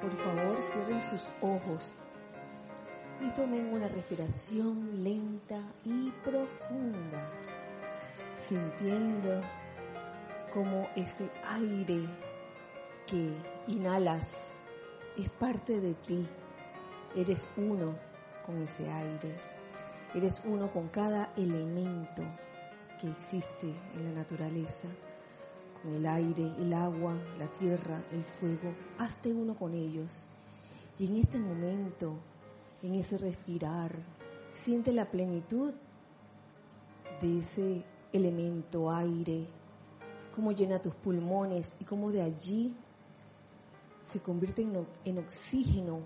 por favor cierren sus ojos y tomen una respiración lenta y profunda, sintiendo como ese aire que inhalas es parte de ti. Eres uno con ese aire. Eres uno con cada elemento que existe en la naturaleza, el aire, el agua, la tierra, el fuego. Hazte uno con ellos. Y en este momento, en ese respirar, siente la plenitud de ese elemento aire, cómo llena tus pulmones y cómo de allí se convierte en oxígeno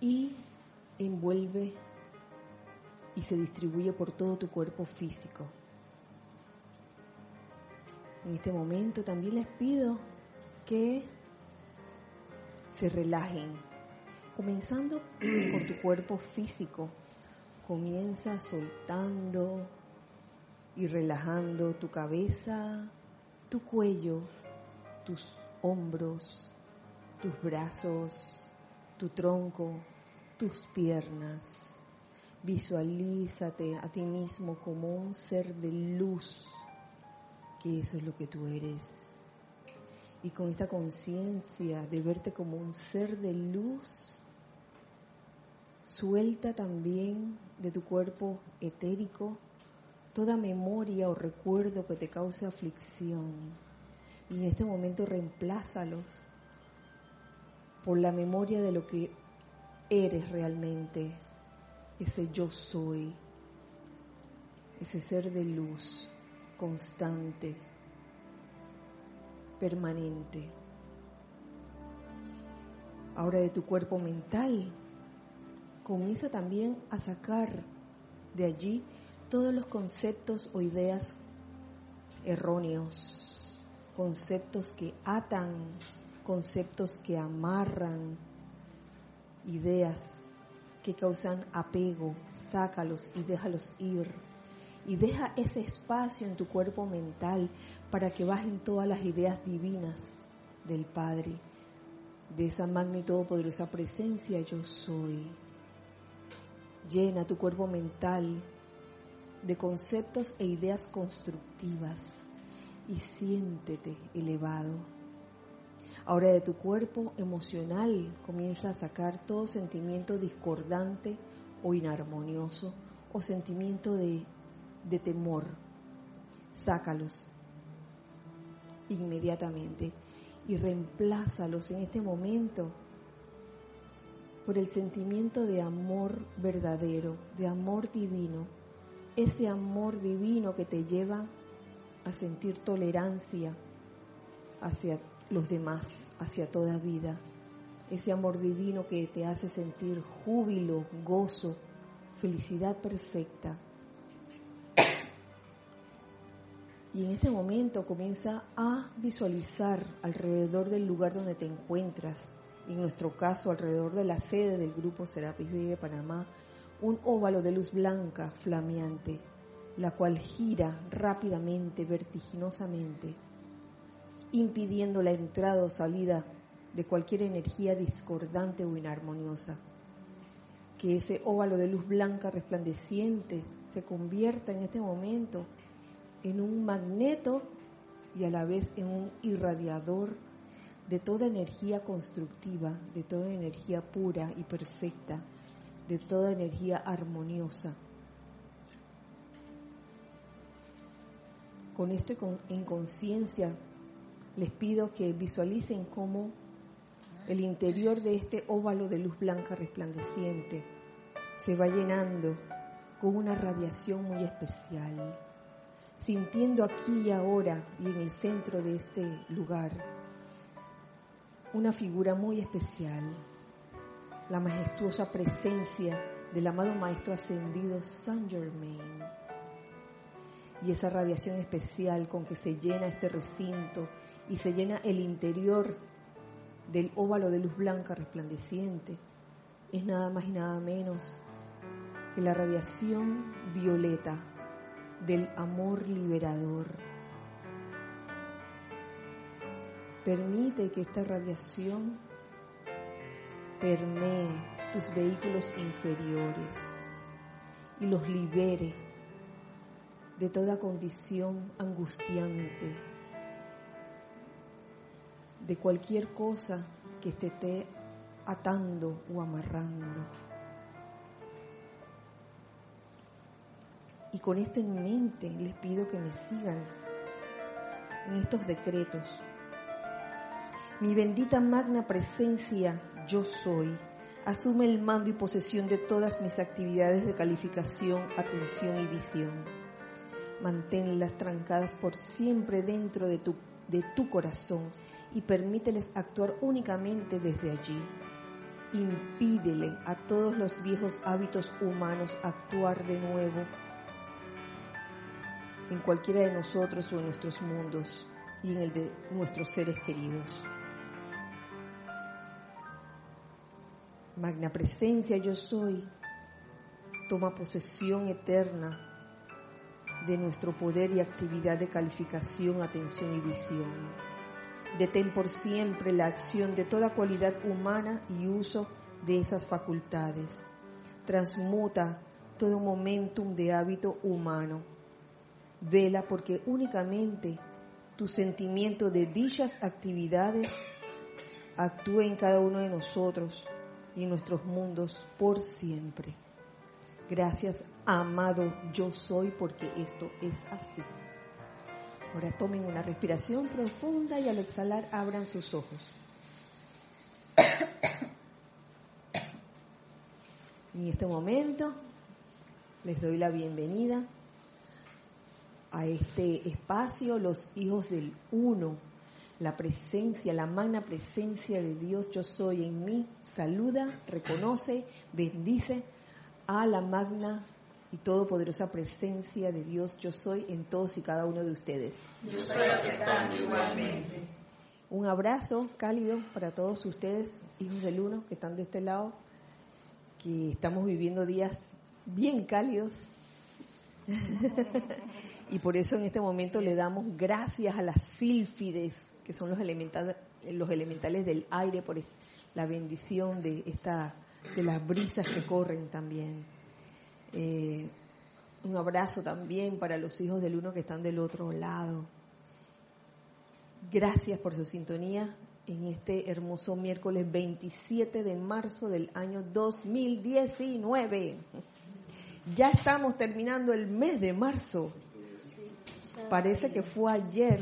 y envuelve y se distribuye por todo tu cuerpo físico. En este momento también les pido que se relajen, comenzando por tu cuerpo físico. Comienza soltando y relajando tu cabeza, tu cuello, tus hombros, tus brazos, tu tronco, tus piernas. Visualízate a ti mismo como un ser de luz, eso es lo que tú eres. Y con esta conciencia de verte como un ser de luz, suelta también de tu cuerpo etérico toda memoria o recuerdo que te cause aflicción. Y en este momento reemplázalos por la memoria de lo que eres realmente, ese yo soy, ese ser de luz constante, permanente. Ahora de tu cuerpo mental, comienza también a sacar de allí todos los conceptos o ideas erróneos, conceptos que atan, conceptos que amarran, ideas que causan apego, sácalos y déjalos ir. Y deja ese espacio en tu cuerpo mental para que bajen todas las ideas divinas del Padre, de esa magna y todopoderosa presencia yo soy. Llena tu cuerpo mental de conceptos e ideas constructivas y siéntete elevado. Ahora de tu cuerpo emocional comienza a sacar todo sentimiento discordante o inarmonioso o sentimiento de, de temor. Sácalos inmediatamente y reemplázalos en este momento por el sentimiento de amor verdadero, de amor divino, ese amor divino que te lleva a sentir tolerancia hacia los demás, hacia toda vida, ese amor divino que te hace sentir júbilo, gozo, felicidad perfecta. Y en este momento comienza a visualizar alrededor del lugar donde te encuentras, en nuestro caso alrededor de la sede del grupo Serapis Bay de Panamá, un óvalo de luz blanca flameante, la cual gira rápidamente, vertiginosamente, impidiendo la entrada o salida de cualquier energía discordante o inarmoniosa. Que ese óvalo de luz blanca resplandeciente se convierta en este momento en un magneto y a la vez en un irradiador de toda energía constructiva, de toda energía pura y perfecta, de toda energía armoniosa. Con esto en conciencia les pido que visualicen cómo el interior de este óvalo de luz blanca resplandeciente se va llenando con una radiación muy especial, sintiendo aquí y ahora y en el centro de este lugar una figura muy especial, la majestuosa presencia del amado Maestro Ascendido Saint Germain. Y esa radiación especial con que se llena este recinto y se llena el interior del óvalo de luz blanca resplandeciente es nada más y nada menos que la radiación violeta del amor liberador. Permite que esta radiación permee tus vehículos inferiores y los libere de toda condición angustiante, de cualquier cosa que te esté atando o amarrando. Y con esto en mente les pido que me sigan en estos decretos. Mi bendita magna presencia, yo soy, asume el mando y posesión de todas mis actividades de calificación, atención y visión. Manténlas trancadas por siempre dentro de tu, de tu corazón y permíteles actuar únicamente desde allí. Impídele a todos los viejos hábitos humanos actuar de nuevo en cualquiera de nosotros o en nuestros mundos y en el de nuestros seres queridos. Magna presencia yo soy, toma posesión eterna de nuestro poder y actividad de calificación, atención y visión. Detén por siempre la acción de toda cualidad humana y uso de esas facultades. Transmuta todo momentum de hábito humano Vela porque únicamente tu sentimiento de dichas actividades actúe en cada uno de nosotros y nuestros mundos por siempre. Gracias, amado yo soy, porque esto es así. Ahora tomen una respiración profunda y al exhalar abran sus ojos. En este momento les doy la bienvenida a este espacio, los hijos del uno, la presencia, la magna presencia de Dios yo soy en mí, saluda, reconoce, bendice a la magna y todopoderosa presencia de Dios yo soy en todos y cada uno de ustedes. Yo estoy aceptando igualmente. Un abrazo cálido para todos ustedes, hijos del uno, que están de este lado, que estamos viviendo días bien cálidos. y por eso en este momento le damos gracias a las sílfides, que son los elementales, los elementales del aire, por la bendición de esta, de las brisas que corren también. Eh, un abrazo también para los hijos del uno que están del otro lado. Gracias por su sintonía en este hermoso miércoles 27 de marzo del año 2019. Ya estamos terminando el mes de marzo. Parece que fue ayer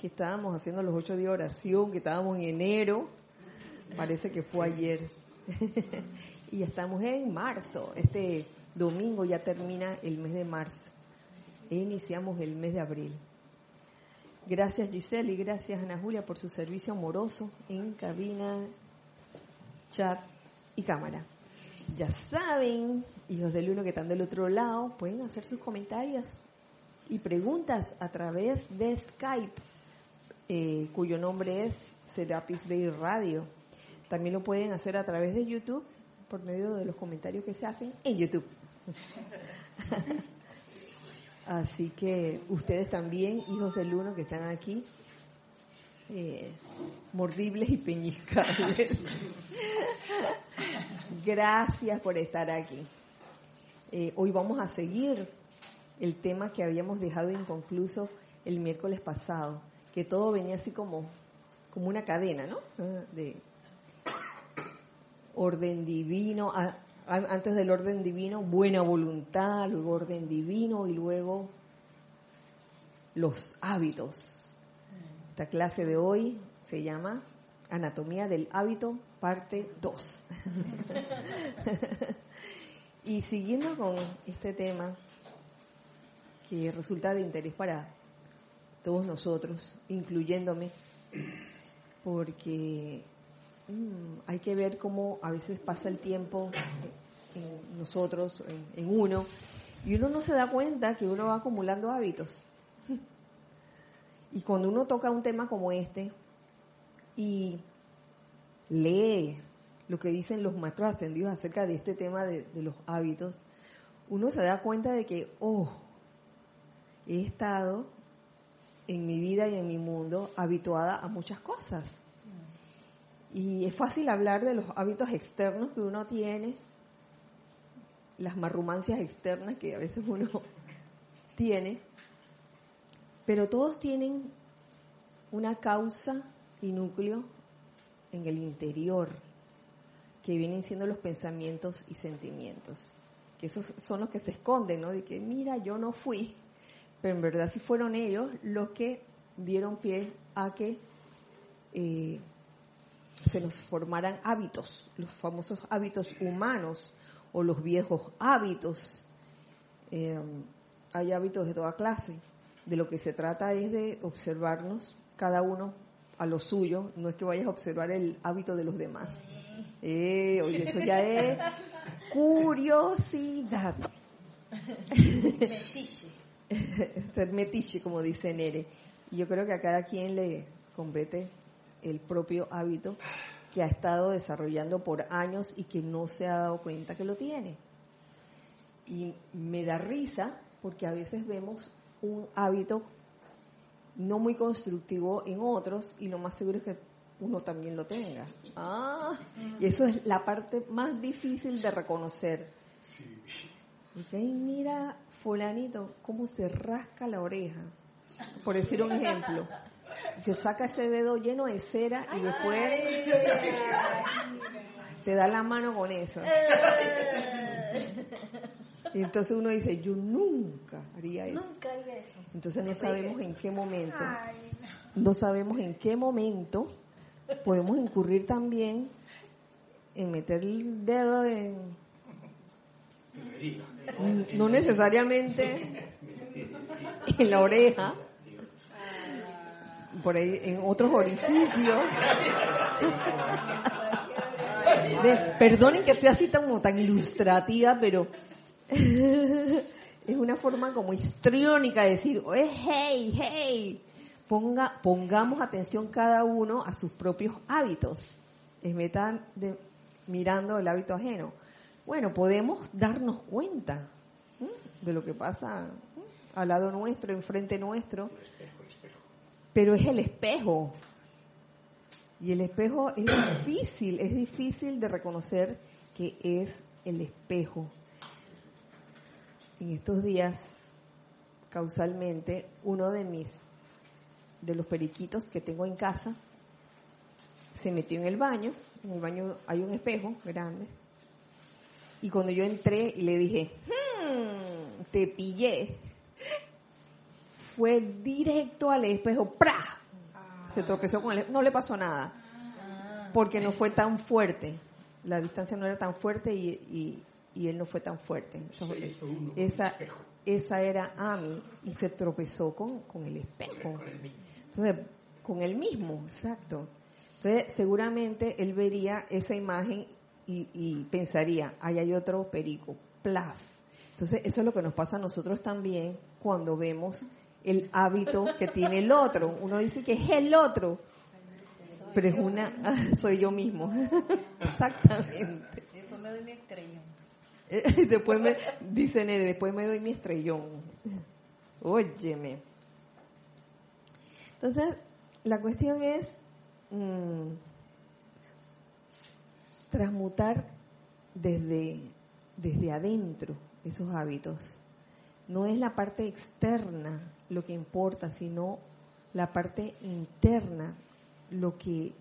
que estábamos haciendo los ocho días de oración, que estábamos en enero. Parece que fue ayer. y estamos en marzo. Este domingo ya termina el mes de marzo. E iniciamos el mes de abril. Gracias Giselle y gracias Ana Julia por su servicio amoroso en cabina, chat y cámara. Ya saben, hijos del uno que están del otro lado, pueden hacer sus comentarios y preguntas a través de Skype, eh, cuyo nombre es Serapis Bay Radio. También lo pueden hacer a través de YouTube por medio de los comentarios que se hacen en YouTube. Así que ustedes también, hijos del uno que están aquí, eh, mordibles y peñiscables. Gracias por estar aquí. Eh, hoy vamos a seguir el tema que habíamos dejado inconcluso el miércoles pasado, que todo venía así como, como una cadena, ¿no? Ah, de orden divino, antes del orden divino, buena voluntad, luego orden divino y luego los hábitos. Esta clase de hoy se llama Anatomía del hábito, parte 2. y siguiendo con este tema, que resulta de interés para todos nosotros, incluyéndome, porque mm, hay que ver cómo a veces pasa el tiempo en nosotros, en, uno, y uno no se da cuenta que uno va acumulando hábitos. Y cuando uno toca un tema como este y lee lo que dicen los maestros ascendidos acerca de este tema de, de los hábitos, uno se da cuenta de que, oh, he estado en mi vida y en mi mundo habituada a muchas cosas. Y es fácil hablar de los hábitos externos que uno tiene, las marrumancias externas que a veces uno tiene, pero todos tienen una causa y núcleo en el interior, que vienen siendo los pensamientos y sentimientos, que esos son los que se esconden, ¿no? De que, mira, yo no fui, pero en verdad sí fueron ellos los que dieron pie a que eh, se nos formaran hábitos, los famosos hábitos humanos o los viejos hábitos. Eh, hay hábitos de toda clase. De lo que se trata es de observarnos cada uno a lo suyo, no es que vayas a observar el hábito de los demás. Eh, oye, eso ya es curiosidad. Ser metiche, como dice Nere. Y yo creo que a cada quien le compete el propio hábito que ha estado desarrollando por años y que no se ha dado cuenta que lo tiene. Y me da risa porque a veces vemos un hábito no muy constructivo en otros y lo más seguro es que uno también lo tenga. Ah, y eso es la parte más difícil de reconocer. Y mira, fulanito, cómo se rasca la oreja, por decir un ejemplo. Se saca ese dedo lleno de cera y después te da la mano con eso. Y entonces uno dice, yo nunca haría eso. Nunca haría eso. Entonces no sabemos en qué momento, no sabemos en qué momento podemos incurrir también en meter el dedo en... No necesariamente en la oreja, por ahí en otros orificios. perdonen que sea así tan, tan ilustrativa, pero es una forma como histriónica de decir, hey, hey, ponga, pongamos atención cada uno a sus propios hábitos. Es metan de, mirando el hábito ajeno. Bueno, podemos darnos cuenta de lo que pasa al lado nuestro, enfrente nuestro, pero es el espejo. Y el espejo es difícil, es difícil de reconocer que es el espejo en estos días, causalmente, uno de mis, de los periquitos que tengo en casa, se metió en el baño. En el baño hay un espejo grande. Y cuando yo entré y le dije, hmm, te pillé, fue directo al espejo, ¡pra! Se tropezó con él, no le pasó nada, porque no fue tan fuerte, la distancia no era tan fuerte y, y él no fue tan fuerte. esa, esa era Ami y se tropezó con, con el espejo. Entonces, con él mismo, exacto. Entonces, seguramente él vería esa imagen y, y pensaría, ahí hay otro perico, plaf. Entonces, eso es lo que nos pasa a nosotros también cuando vemos el hábito que tiene el otro. Uno dice que es el otro, pero es una, soy yo mismo. Exactamente. después me, dice Nere, después me doy mi estrellón. Óyeme. Entonces, la cuestión es mm, transmutar desde, desde adentro esos hábitos. No es la parte externa lo que importa, sino la parte interna lo que,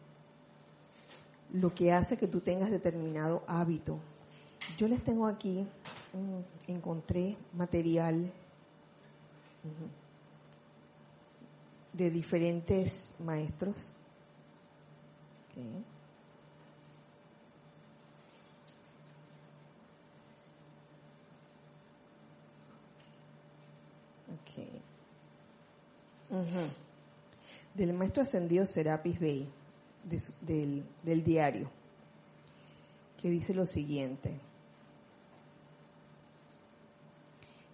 lo que hace que tú tengas determinado hábito. Yo les tengo aquí, encontré material de diferentes maestros. Del maestro ascendido Serapis Bey, del, del diario, que dice lo siguiente.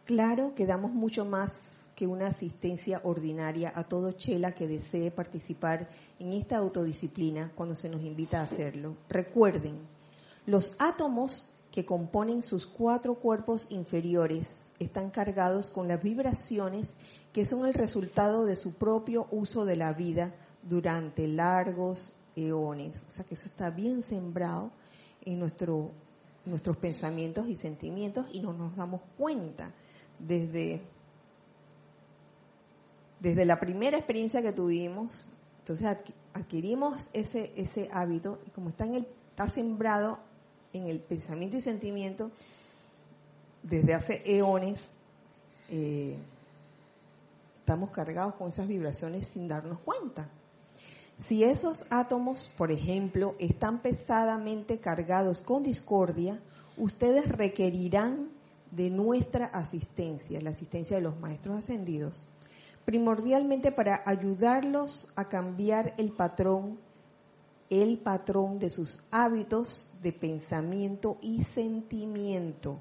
Claro que damos mucho más que una asistencia ordinaria a todo chela que desee participar en esta autodisciplina cuando se nos invita a hacerlo. Recuerden, los átomos que componen sus cuatro cuerpos inferiores están cargados con las vibraciones que son el resultado de su propio uso de la vida durante largos eones. O sea que eso está bien sembrado en nuestro, nuestros pensamientos y sentimientos y no nos damos cuenta desde, desde la primera experiencia que tuvimos. Entonces adquirimos ese, ese hábito y como está, en el, está sembrado en el pensamiento y sentimiento desde hace eones, eh, estamos cargados con esas vibraciones sin darnos cuenta. Si esos átomos, por ejemplo, están pesadamente cargados con discordia, ustedes requerirán de nuestra asistencia, la asistencia de los maestros ascendidos, primordialmente para ayudarlos a cambiar el patrón, el patrón de sus hábitos de pensamiento y sentimiento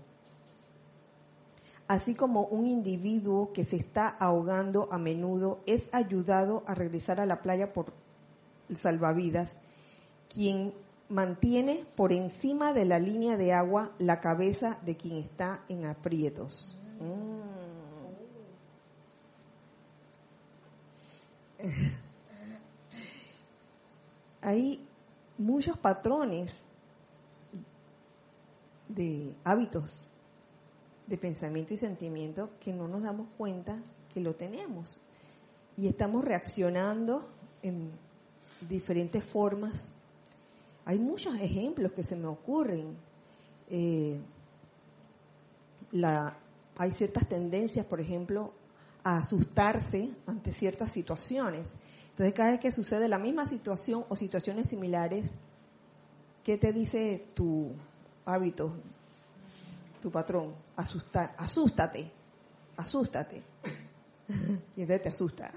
así como un individuo que se está ahogando a menudo es ayudado a regresar a la playa por salvavidas, quien mantiene por encima de la línea de agua la cabeza de quien está en aprietos. Mm. Hay muchos patrones de hábitos de pensamiento y sentimiento que no nos damos cuenta que lo tenemos. Y estamos reaccionando en diferentes formas. Hay muchos ejemplos que se me ocurren. Eh, la, hay ciertas tendencias, por ejemplo, a asustarse ante ciertas situaciones. Entonces, cada vez que sucede la misma situación o situaciones similares, ¿qué te dice tu hábito tu patrón, asustar, asústate, asústate. y entonces te asusta.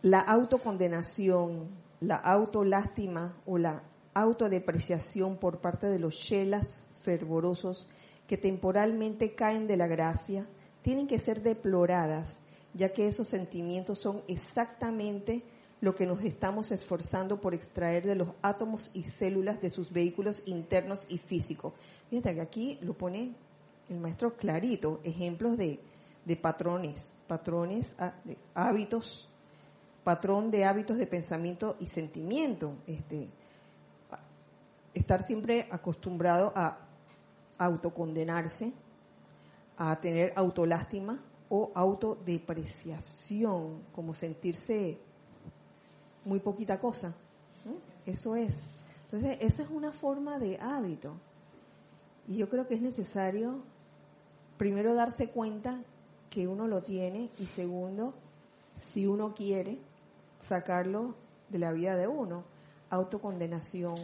La autocondenación, la autolástima o la autodepreciación por parte de los chelas fervorosos que temporalmente caen de la gracia, tienen que ser deploradas, ya que esos sentimientos son exactamente lo que nos estamos esforzando por extraer de los átomos y células de sus vehículos internos y físicos. Fíjate que aquí lo pone el maestro clarito, ejemplos de, patrones, patrones, ah, de hábitos, patrón de hábitos de pensamiento y sentimiento. Este, estar siempre acostumbrado a autocondenarse, a tener autolástima o autodepreciación, como sentirse muy poquita cosa. Eso es. Entonces, esa es una forma de hábito. Y yo creo que es necesario, primero, darse cuenta que uno lo tiene y segundo, si uno quiere, sacarlo de la vida de uno. Autocondenación,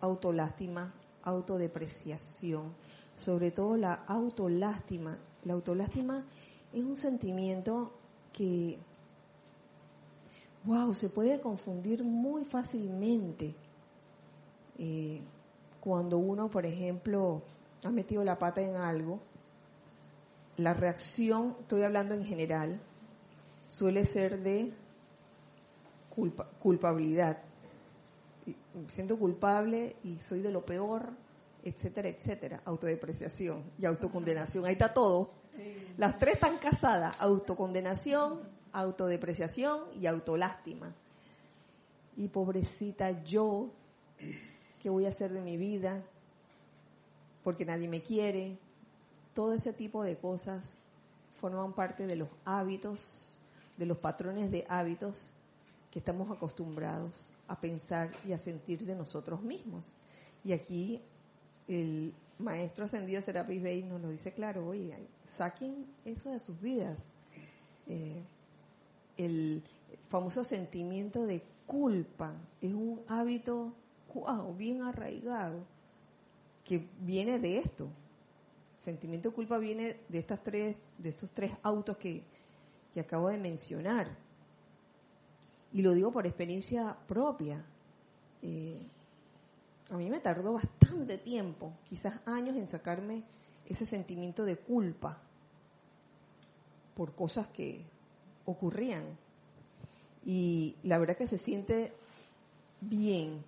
autolástima, autodepreciación. Sobre todo la autolástima. La autolástima es un sentimiento que wow, se puede confundir muy fácilmente eh, cuando uno, por ejemplo, ha metido la pata en algo. La reacción, estoy hablando en general, suele ser de culpabilidad. Me siento culpable y soy de lo peor, etcétera, etcétera. Autodepreciación y autocondenación. Ahí está todo. Las tres están casadas. Autocondenación, autodepreciación y autolástima. Y pobrecita yo, ¿qué voy a hacer de mi vida? Porque nadie me quiere. Todo ese tipo de cosas forman parte de los hábitos, de los patrones de hábitos que estamos acostumbrados a pensar y a sentir de nosotros mismos. Y aquí el maestro ascendido Serapis Bey nos lo dice claro, oye, saquen eso de sus vidas. Eh, el famoso sentimiento de culpa es un hábito wow, bien arraigado que viene de esto. Sentimiento de culpa viene de estas tres, de estos tres autos que, que acabo de mencionar. Y lo digo por experiencia propia. Eh, a mí me tardó bastante tiempo, quizás años, en sacarme ese sentimiento de culpa por cosas que ocurrían. Y la verdad que se siente bien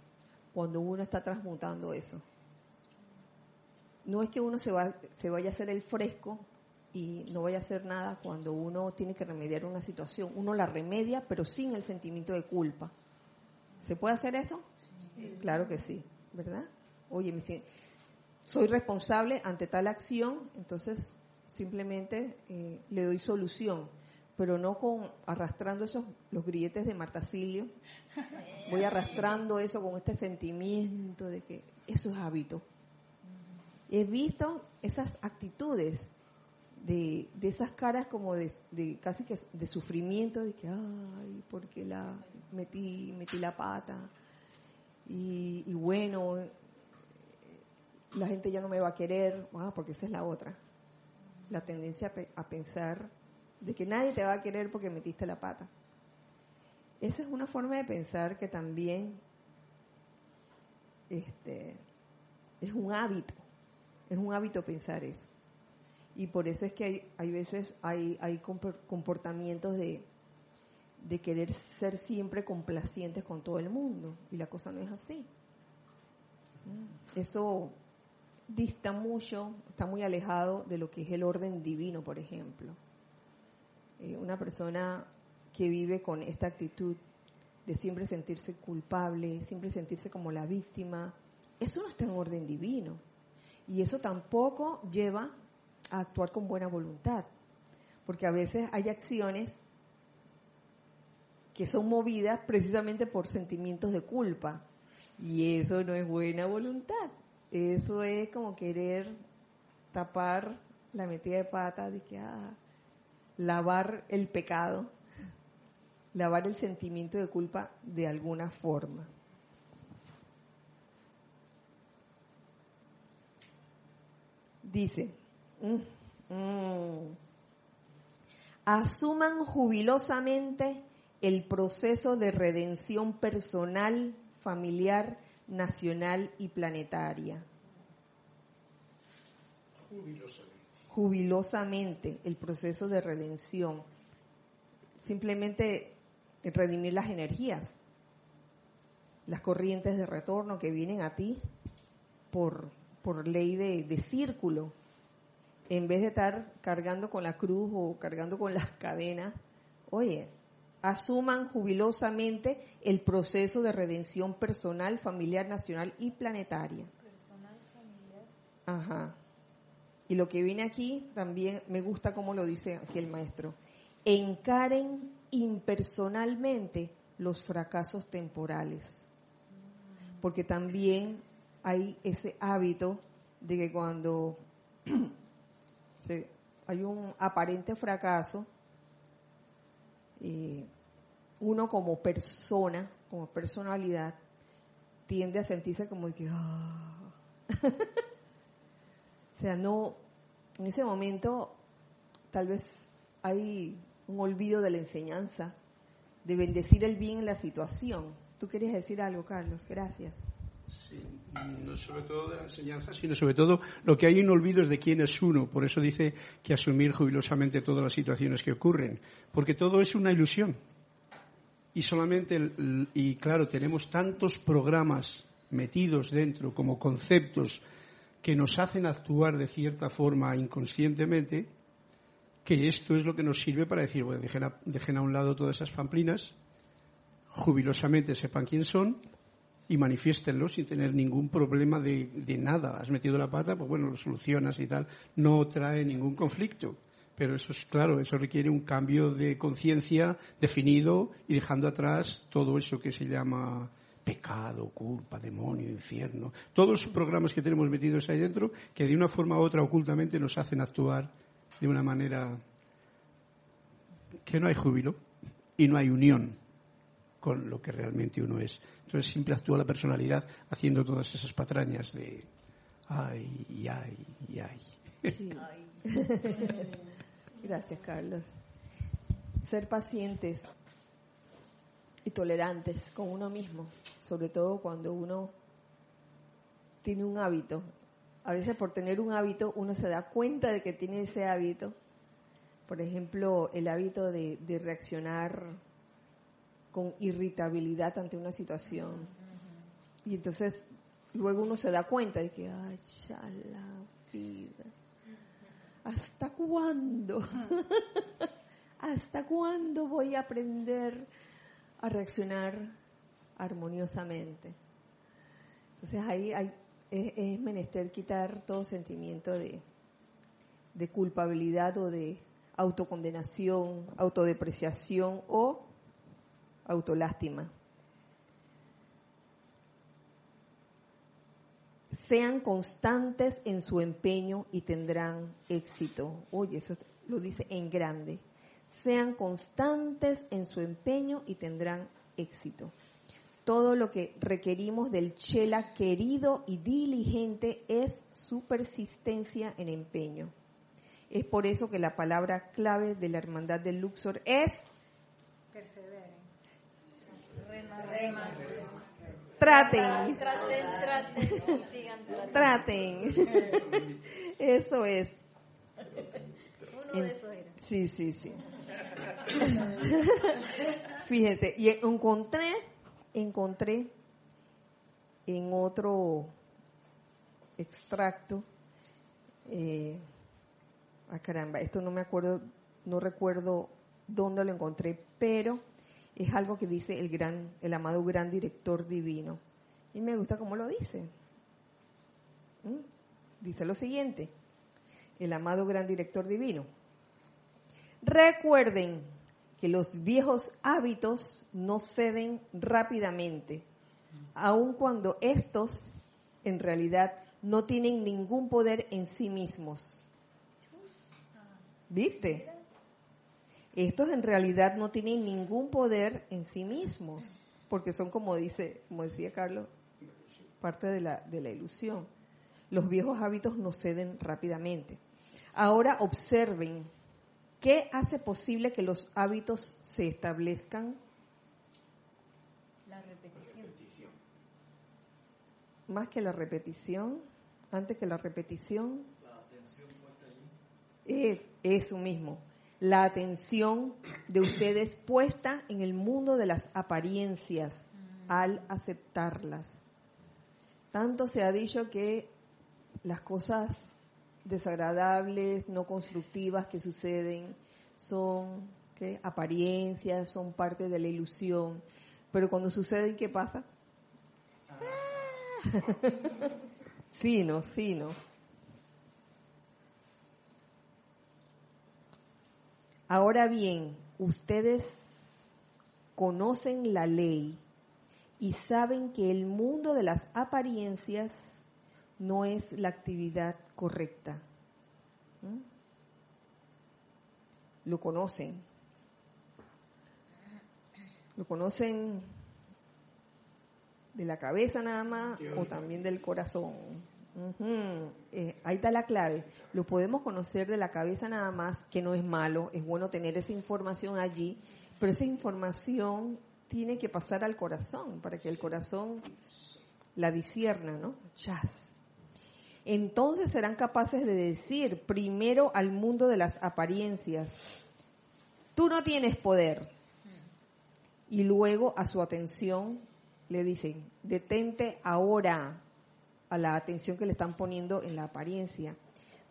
cuando uno está transmutando eso. No es que uno se, va, se vaya a hacer el fresco y no voy a hacer nada cuando uno tiene que remediar una situación. Uno la remedia, pero sin el sentimiento de culpa. ¿Se puede hacer eso? Claro que sí, ¿verdad? Oye, me, soy responsable ante tal acción, entonces simplemente eh, le doy solución, pero no con arrastrando esos los grilletes de Martacilio. Voy arrastrando eso con este sentimiento de que eso es hábito. He visto esas actitudes de, de esas caras como de, casi que de sufrimiento, de que, ay, porque la metí, metí la pata. Y, y bueno, la gente ya no me va a querer, ah, porque esa es la otra. La tendencia a, pensar de que nadie te va a querer porque metiste la pata. Esa es una forma de pensar que también este, es un hábito, es un hábito pensar eso. Y por eso es que hay, hay veces hay, hay comportamientos de, de querer ser siempre complacientes con todo el mundo. Y la cosa no es así. Eso dista mucho, está muy alejado de lo que es el orden divino, por ejemplo. Eh, una persona que vive con esta actitud de siempre sentirse culpable, siempre sentirse como la víctima, eso no está en orden divino. Y eso tampoco lleva a actuar con buena voluntad, porque a veces hay acciones que son movidas precisamente por sentimientos de culpa, y eso no es buena voluntad. Eso es como querer tapar la metida de pata, de que ah, lavar el pecado, lavar el sentimiento de culpa de alguna forma. Dice, mm, mm, asuman jubilosamente el proceso de redención personal, familiar nacional y planetaria. Jubilosamente el proceso de redención. Simplemente redimir las energías, las corrientes de retorno que vienen a ti por, por ley de, de círculo, en vez de estar cargando con la cruz o cargando con las cadenas. Oye, asuman jubilosamente el proceso de redención personal, familiar, nacional y planetaria. Personal, familiar. Ajá. Y lo que viene aquí también me gusta como lo dice aquí el maestro. Encaren impersonalmente los fracasos temporales. Porque también hay ese hábito de que cuando hay un aparente fracaso, eh, uno como persona, como personalidad, tiende a sentirse como de que, ah". o sea, no, en ese momento tal vez hay un olvido de la enseñanza, de bendecir el bien en la situación. ¿Tú querías decir algo, Carlos? Gracias. Sí, no sobre todo de la enseñanza, sino sobre todo lo que hay en olvido es de quién es uno. Por eso dice que asumir jubilosamente todas las situaciones que ocurren, porque todo es una ilusión y solamente, y claro, tenemos tantos programas metidos dentro como conceptos que nos hacen actuar de cierta forma inconscientemente, que esto es lo que nos sirve para decir, bueno, dejen a, dejen a un lado todas esas pamplinas, jubilosamente sepan quién son y manifiéstenlo sin tener ningún problema de, de nada. Has metido la pata, pues bueno, lo solucionas y tal. No trae ningún conflicto. Pero eso es claro, eso requiere un cambio de conciencia definido y dejando atrás todo eso que se llama pecado, culpa, demonio, infierno, todos los programas que tenemos metidos ahí dentro que de una forma u otra ocultamente nos hacen actuar de una manera que no hay júbilo y no hay unión con lo que realmente uno es. Entonces siempre actúa la personalidad haciendo todas esas patrañas de ay, y ay, y ay. Gracias, Carlos. Ser pacientes y tolerantes con uno mismo, sobre todo cuando uno tiene un hábito. A veces por tener un hábito uno se da cuenta de que tiene ese hábito. Por ejemplo, el hábito de, reaccionar con irritabilidad ante una situación. Y entonces luego uno se da cuenta de que, ay, ya la vida ¿hasta cuándo? ¿Hasta cuándo voy a aprender a reaccionar armoniosamente? Entonces ahí hay, es, menester quitar todo sentimiento de, de culpabilidad o de autocondenación, autodepreciación o autolástima. Sean constantes en su empeño y tendrán éxito. Oye, eso lo dice en grande. Sean constantes en su empeño y tendrán éxito. Todo lo que requerimos del chela querido y diligente es su persistencia en empeño. Es por eso que la palabra clave de la hermandad del Luxor es perseveren. Traten. Traten, traten, traten. Eso es. Uno de esos era. Sí, sí, sí. Fíjense, y encontré, encontré en otro extracto, eh, ah caramba, esto no me acuerdo, no recuerdo dónde lo encontré, pero es algo que dice el gran, el amado gran director divino. Y me gusta cómo lo dice. ¿Mm? Dice lo siguiente, el amado gran director divino. Recuerden que los viejos hábitos no ceden rápidamente, aun cuando estos en realidad no tienen ningún poder en sí mismos. ¿Viste? estos en realidad no tienen ningún poder en sí mismos, porque son como dice, como decía Carlos, parte de la, de la ilusión. Los viejos hábitos no ceden rápidamente. Ahora observen, ¿qué hace posible que los hábitos se establezcan? La repetición. Más que la repetición, antes que la repetición. La atención puesta Es eso mismo la atención de ustedes puesta en el mundo de las apariencias al aceptarlas. Tanto se ha dicho que las cosas desagradables, no constructivas que suceden son ¿qué? apariencias, son parte de la ilusión. Pero cuando suceden, ¿qué pasa? Ah. sí, no, sí, no. Ahora bien, ustedes conocen la ley y saben que el mundo de las apariencias no es la actividad correcta. ¿Mm? Lo conocen. Lo conocen de la cabeza nada más o también del corazón. Eh, ahí está la clave. Lo podemos conocer de la cabeza nada más, que no es malo, es bueno tener esa información allí, pero esa información tiene que pasar al corazón para que el corazón la disierna, ¿no? Chas. Entonces serán capaces de decir primero al mundo de las apariencias, tú no tienes poder. Y luego a su atención le dicen, detente ahora, a la atención que le están poniendo en la apariencia.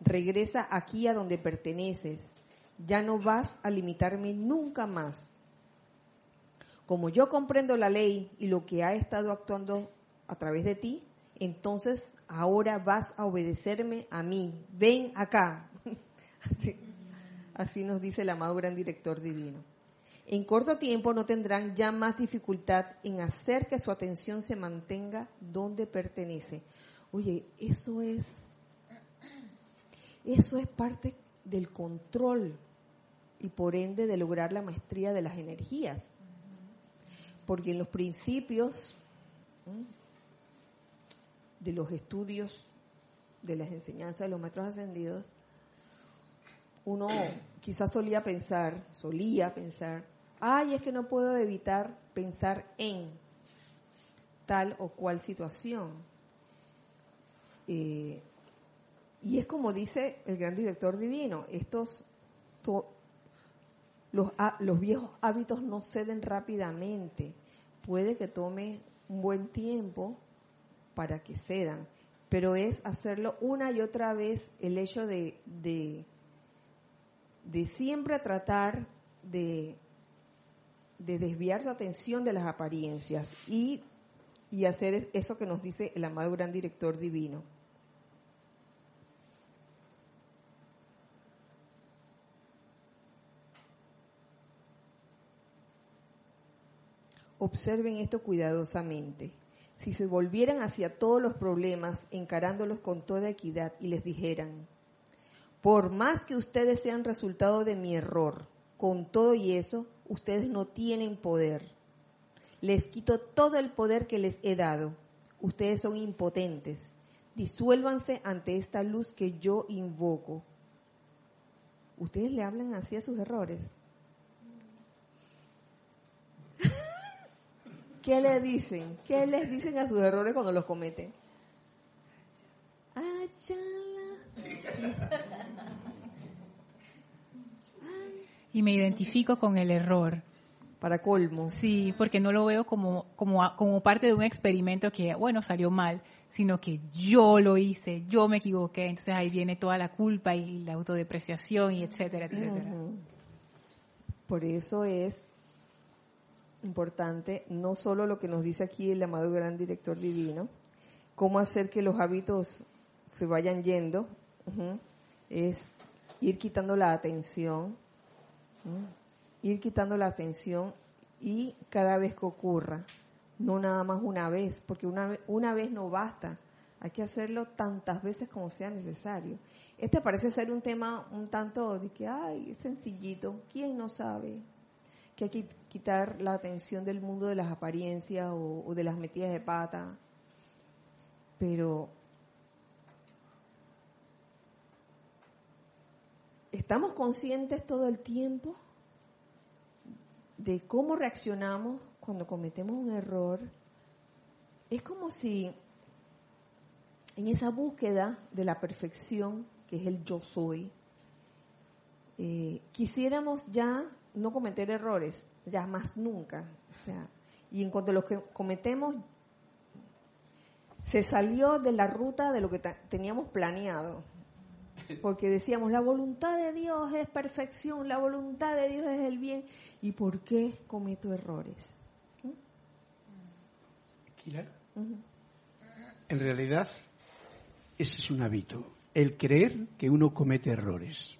Regresa aquí a donde perteneces. Ya no vas a limitarme nunca más. Como yo comprendo la ley y lo que ha estado actuando a través de ti, entonces ahora vas a obedecerme a mí. Ven acá. así, nos dice el amado gran director divino. En corto tiempo no tendrán ya más dificultad en hacer que su atención se mantenga donde pertenece. Oye, eso es, eso es parte del control y por ende de lograr la maestría de las energías. Porque en los principios de los estudios de las enseñanzas de los maestros ascendidos, uno quizás solía pensar, solía pensar, ay, es que no puedo evitar pensar en tal o cual situación. Eh, y es como dice el gran director divino, estos los, los viejos hábitos no ceden rápidamente. Puede que tome un buen tiempo para que cedan, pero es hacerlo una y otra vez el hecho de, de siempre tratar de, de desviar su atención de las apariencias y, y hacer eso que nos dice el amado gran director divino. Observen esto cuidadosamente. Si se volvieran hacia todos los problemas, encarándolos con toda equidad, y les dijeran, por más que ustedes sean resultado de mi error, con todo y eso, ustedes no tienen poder. Les quito todo el poder que les he dado. Ustedes son impotentes. Disuélvanse ante esta luz que yo invoco. Ustedes le hablan así a sus errores. ¿Qué le dicen? ¿Qué les dicen a sus errores cuando los cometen? Y me identifico con el error. Para colmo. Sí, porque no lo veo como, como, como parte de un experimento que, bueno, salió mal, sino que yo lo hice, yo me equivoqué, entonces ahí viene toda la culpa y la autodepreciación y etcétera, etcétera. Por eso es importante no solo lo que nos dice aquí el amado gran director divino, cómo hacer que los hábitos se vayan yendo, es ir quitando la atención, ir quitando la atención y cada vez que ocurra, no nada más una vez, porque una, una vez no basta, hay que hacerlo tantas veces como sea necesario. Este parece ser un tema un tanto de que, ay, sencillito, ¿quién no sabe? Que hay que quitar la atención del mundo de las apariencias o, de las metidas de pata. Pero estamos conscientes todo el tiempo de cómo reaccionamos cuando cometemos un error. Es como si en esa búsqueda de la perfección, que es el yo soy, eh, quisiéramos ya no cometer errores, ya más nunca. O sea, y en cuanto a los que cometemos, se salió de la ruta de lo que teníamos planeado. Porque decíamos, la voluntad de Dios es perfección, la voluntad de Dios es el bien. ¿Y por qué cometo errores? En realidad, ese es un hábito, el creer que uno comete errores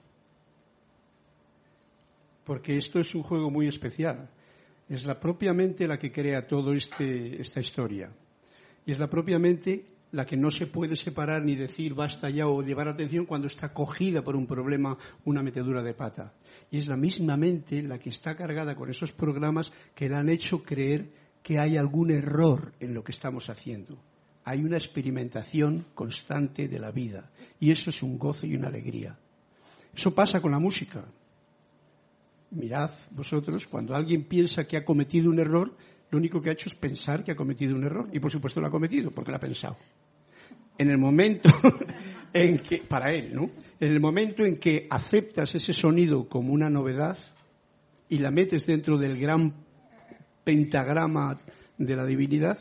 porque esto es un juego muy especial. Es la propia mente la que crea toda este, esta historia. Y es la propia mente la que no se puede separar ni decir basta ya o llevar atención cuando está cogida por un problema, una metedura de pata. Y es la misma mente la que está cargada con esos programas que le han hecho creer que hay algún error en lo que estamos haciendo. Hay una experimentación constante de la vida. Y eso es un gozo y una alegría. Eso pasa con la música mirad vosotros, cuando alguien piensa que ha cometido un error, lo único que ha hecho es pensar que ha cometido un error. Y por supuesto lo ha cometido, porque lo ha pensado. En el momento en que, para él, ¿no? En el momento en que aceptas ese sonido como una novedad y la metes dentro del gran pentagrama de la divinidad,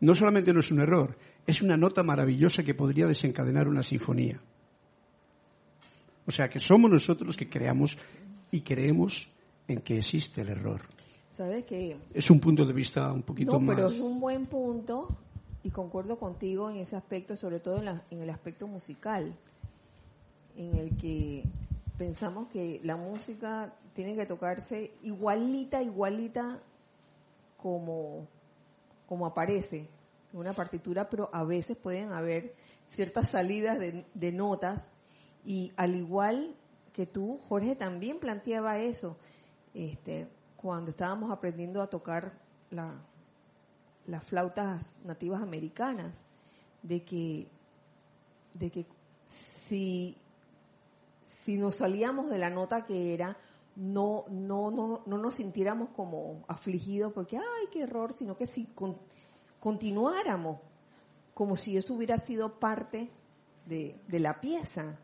no solamente no es un error, es una nota maravillosa que podría desencadenar una sinfonía. O sea que somos nosotros los que creamos y creemos en que existe el error. ¿Sabes que Es un punto de vista un poquito más. No, pero es un buen punto y concuerdo contigo en ese aspecto, sobre todo en, en el aspecto musical, en el que pensamos que la música tiene que tocarse igualita, igualita como, como aparece en una partitura, pero a veces pueden haber ciertas salidas de, de notas y al igual que tú, Jorge, también planteaba eso este, cuando estábamos aprendiendo a tocar las flautas nativas americanas, de que, de que si, si nos salíamos de la nota que era, no, no, no, no nos sintiéramos como afligidos porque, ay, qué error, sino que si continuáramos como si eso hubiera sido parte de, de la pieza.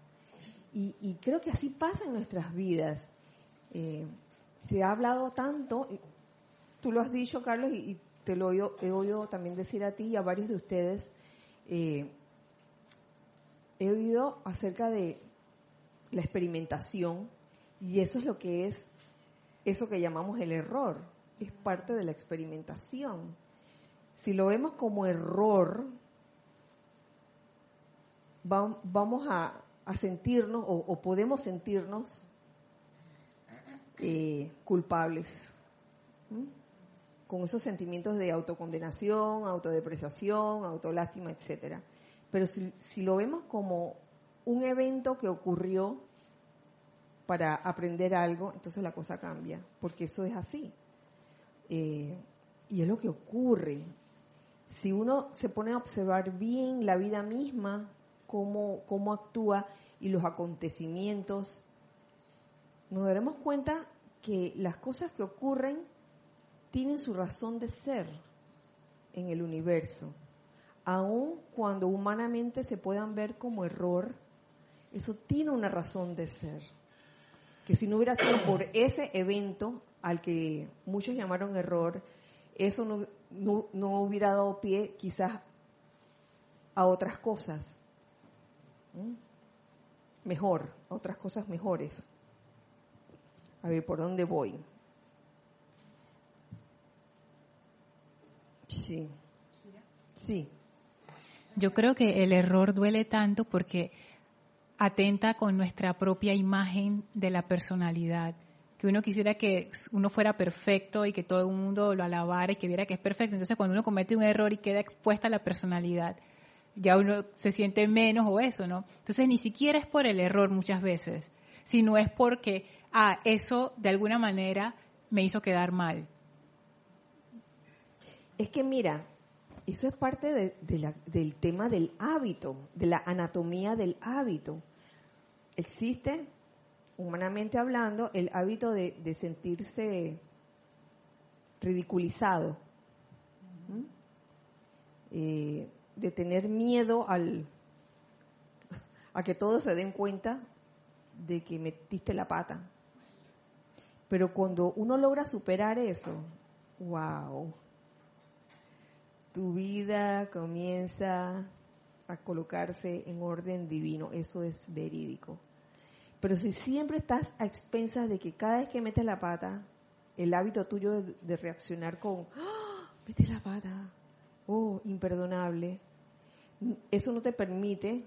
Y, creo que así pasa en nuestras vidas. Eh, se ha hablado tanto, tú lo has dicho, Carlos, y, te lo he oído, también decir a ti y a varios de ustedes. Eh, he oído acerca de la experimentación Y eso es lo que es, eso que llamamos el error, es parte de la experimentación. Si lo vemos como error, vamos a, sentirnos o, podemos sentirnos eh, culpables, con esos sentimientos de autocondenación, autodepreciación, autolástima, etcétera. Pero si, si lo vemos como un evento que ocurrió para aprender algo, entonces la cosa cambia, porque eso es así. Eh, y es lo que ocurre. Si uno se pone a observar bien la vida misma, cómo, cómo actúa y los acontecimientos, nos daremos cuenta que las cosas que ocurren tienen su razón de ser en el universo. Aun cuando humanamente se puedan ver como error, eso tiene una razón de ser que si no hubiera sido por ese evento al que muchos llamaron error, eso no, no, hubiera dado pie quizás a otras cosas. Mejor, a otras cosas mejores. A ver, ¿por dónde voy? Sí. Sí. Yo creo que el error duele tanto porque atenta con nuestra propia imagen de la personalidad. Que uno quisiera que uno fuera perfecto y que todo el mundo lo alabara y que viera que es perfecto. Entonces, cuando uno comete un error y queda expuesta a la personalidad, ya uno se siente menos o eso, ¿no? Entonces, ni siquiera es por el error muchas veces, sino es porque, ah, eso de alguna manera me hizo quedar mal. Es que mira, eso es parte del tema del hábito, de la anatomía del hábito existe, humanamente hablando, el hábito de, sentirse ridiculizado, eh, de tener miedo al, a que todos se den cuenta de que metiste la pata. Pero cuando uno logra superar eso, wow, tu vida comienza a colocarse en orden divino. Eso es verídico. Pero si siempre estás a expensas de que cada vez que metes la pata, el hábito tuyo de, reaccionar con, ¡Ah! mete la pata, oh, imperdonable, eso no te permite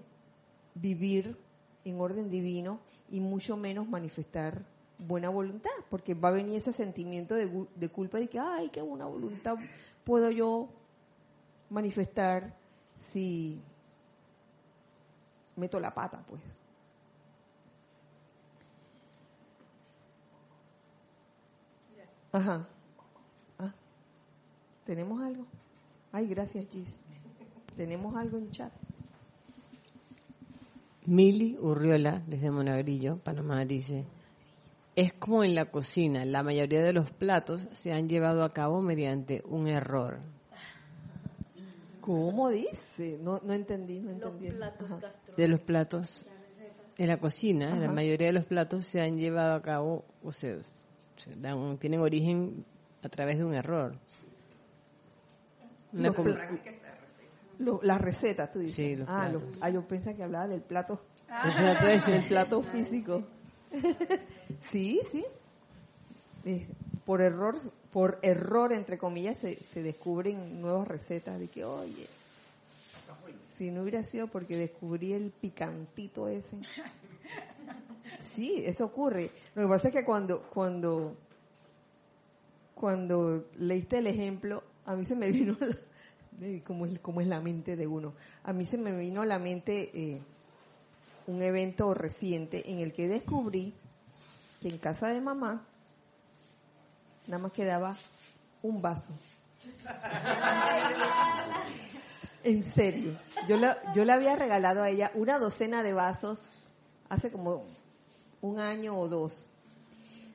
vivir en orden divino y mucho menos manifestar buena voluntad, porque va a venir ese sentimiento de, culpa de que, ay, qué buena voluntad puedo yo manifestar si meto la pata, pues. Ajá. Ah. ¿Tenemos algo? Ay, gracias, Gis. ¿Tenemos algo en chat? Mili Urriola, desde Monagrillo, Panamá, dice, es como en la cocina, la mayoría de los platos se han llevado a cabo mediante un error. ¿Cómo dice? No, no entendí, no entendí. de los platos en la cocina, la mayoría de los platos se han llevado a cabo, o sea, tienen origen a través de un error. Una las recetas, tú dices. Sí, los ah, ah, yo pensé que hablaba del plato. El plato, físico. sí, sí. Eh, por error, por error entre comillas, se, se descubren nuevas recetas de que, oye, si no hubiera sido porque descubrí el picantito ese. Sí, eso ocurre. Lo que pasa es que cuando, cuando, cuando leíste el ejemplo, a mí se me vino, como es, es la mente de uno, a mí se me vino a la mente eh, un evento reciente en el que descubrí que en casa de mamá nada más quedaba un vaso. en serio. Yo yo le había regalado a ella una docena de vasos hace como un año o dos.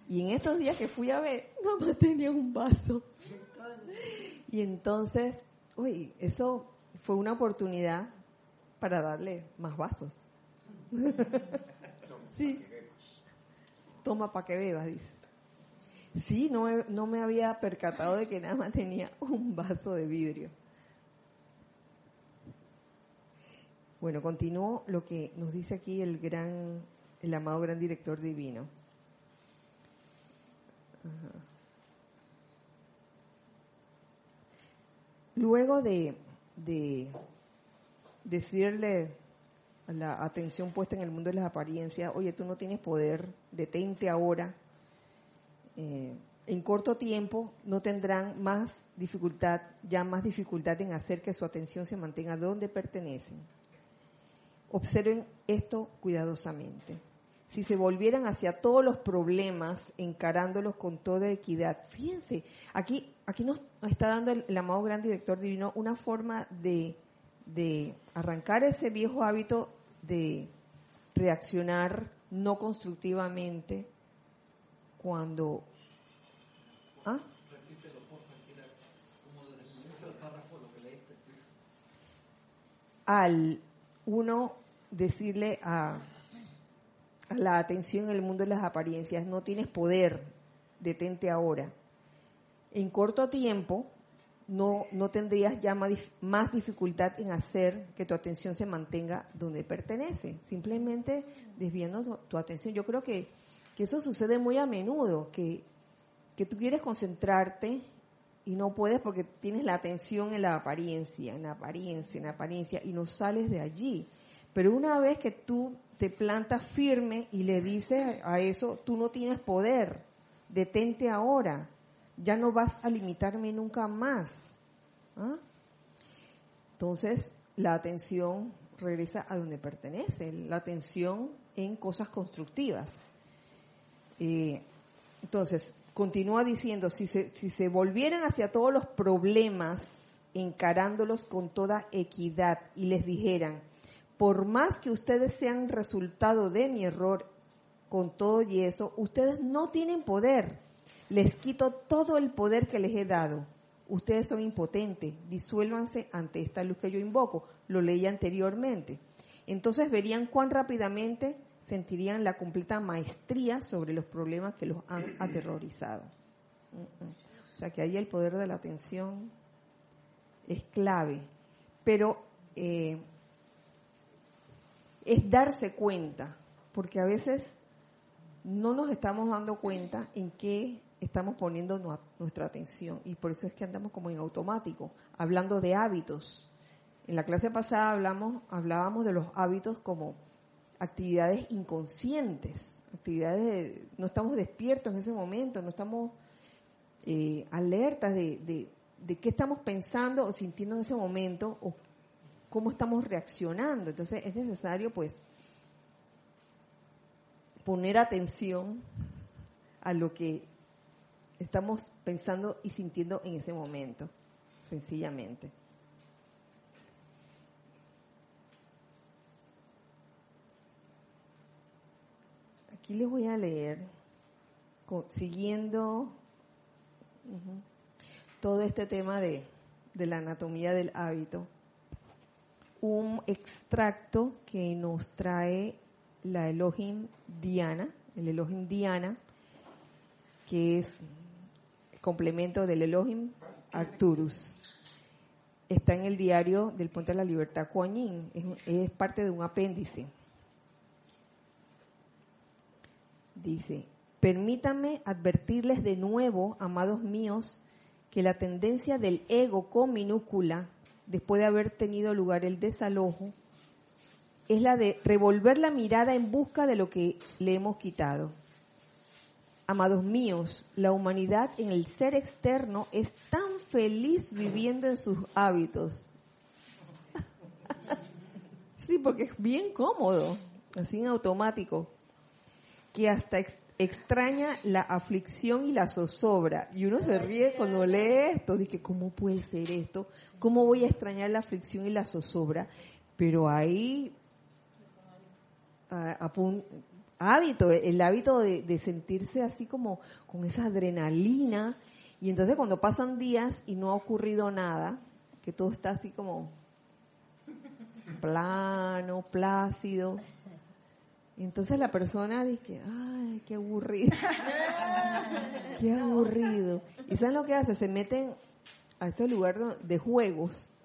Y en estos días que fui a ver, mamá tenía un vaso. Y entonces, uy, eso fue una oportunidad para darle más vasos. sí. Toma para que bebas, dice. Sí, no, no me había percatado de que nada más tenía un vaso de vidrio. Bueno, continúo lo que nos dice aquí el gran el amado gran director divino. Luego de, de decirle la atención puesta en el mundo de las apariencias, oye, tú no tienes poder, detente ahora, eh, en corto tiempo no tendrán más dificultad, ya más dificultad en hacer que su atención se mantenga donde pertenecen. Observen esto cuidadosamente. Si se volvieran hacia todos los problemas, encarándolos con toda equidad, fíjense, aquí, aquí nos está dando el, el amado gran director divino una forma de, de arrancar ese viejo hábito de reaccionar no constructivamente cuando ¿Ah? Al uno decirle a, la atención en el mundo de las apariencias, no tienes poder, detente ahora. En corto tiempo, no, no tendrías ya más, más, dificultad en hacer que tu atención se mantenga donde pertenece, simplemente desviando tu, tu atención. Yo creo que, que, eso sucede muy a menudo, que que tú quieres concentrarte y no puedes porque tienes la atención en la apariencia, en la apariencia, en la apariencia y no sales de allí. Pero una vez que tú te plantas firme y le dices a eso, tú no tienes poder, detente ahora, ya no vas a limitarme nunca más. ¿Ah? Entonces, la atención regresa a donde pertenece, la atención en cosas constructivas. Eh, entonces, continúa diciendo, si se, si se volvieran hacia todos los problemas, encarándolos con toda equidad, y les dijeran, por más que ustedes sean resultado de mi error con todo y eso, ustedes no tienen poder. Les quito todo el poder que les he dado. Ustedes son impotentes. Disuélvanse ante esta luz que yo invoco. Lo leí anteriormente. Entonces verían cuán rápidamente sentirían la completa maestría sobre los problemas que los han aterrorizado. O sea que ahí el poder de la atención es clave, pero eh, es darse cuenta, porque a veces no nos estamos dando cuenta en qué estamos poniendo nuestra atención y por eso es que andamos como en automático, hablando de hábitos. En la clase pasada hablamos, hablábamos de los hábitos como actividades inconscientes, actividades de, no estamos despiertos en ese momento, no estamos eh, alertas de, de, qué estamos pensando o sintiendo en ese momento o cómo estamos reaccionando. Entonces es necesario pues poner atención a lo que estamos pensando y sintiendo en ese momento, sencillamente. aquí les voy a leer, siguiendo todo este tema de, la anatomía del hábito, un extracto que nos trae la Elohim Diana, el Elohim Diana, que es complemento del Elohim Arturus. Está en el diario del Puente de la Libertad Kuan es, parte de un apéndice. dice, permítanme advertirles de nuevo, amados míos, que la tendencia del ego con minúscula, después de haber tenido lugar el desalojo, es la de revolver la mirada en busca de lo que le hemos quitado. Amados míos, la humanidad en el ser externo es tan feliz viviendo en sus hábitos. sí, porque es bien cómodo, así en automático que hasta extraña la aflicción y la zozobra. Y uno se ríe cuando lee esto, dice, ¿cómo puede ser esto? ¿Cómo voy a extrañar la aflicción y la zozobra? Pero hay hábito, el hábito de, sentirse así como con esa adrenalina. Y entonces cuando pasan días y no ha ocurrido nada, que todo está así como plano, plácido, entonces la persona dice, ay, qué aburrido. qué aburrido. ¿Y saben lo que hace? Se meten a ese lugar de juegos,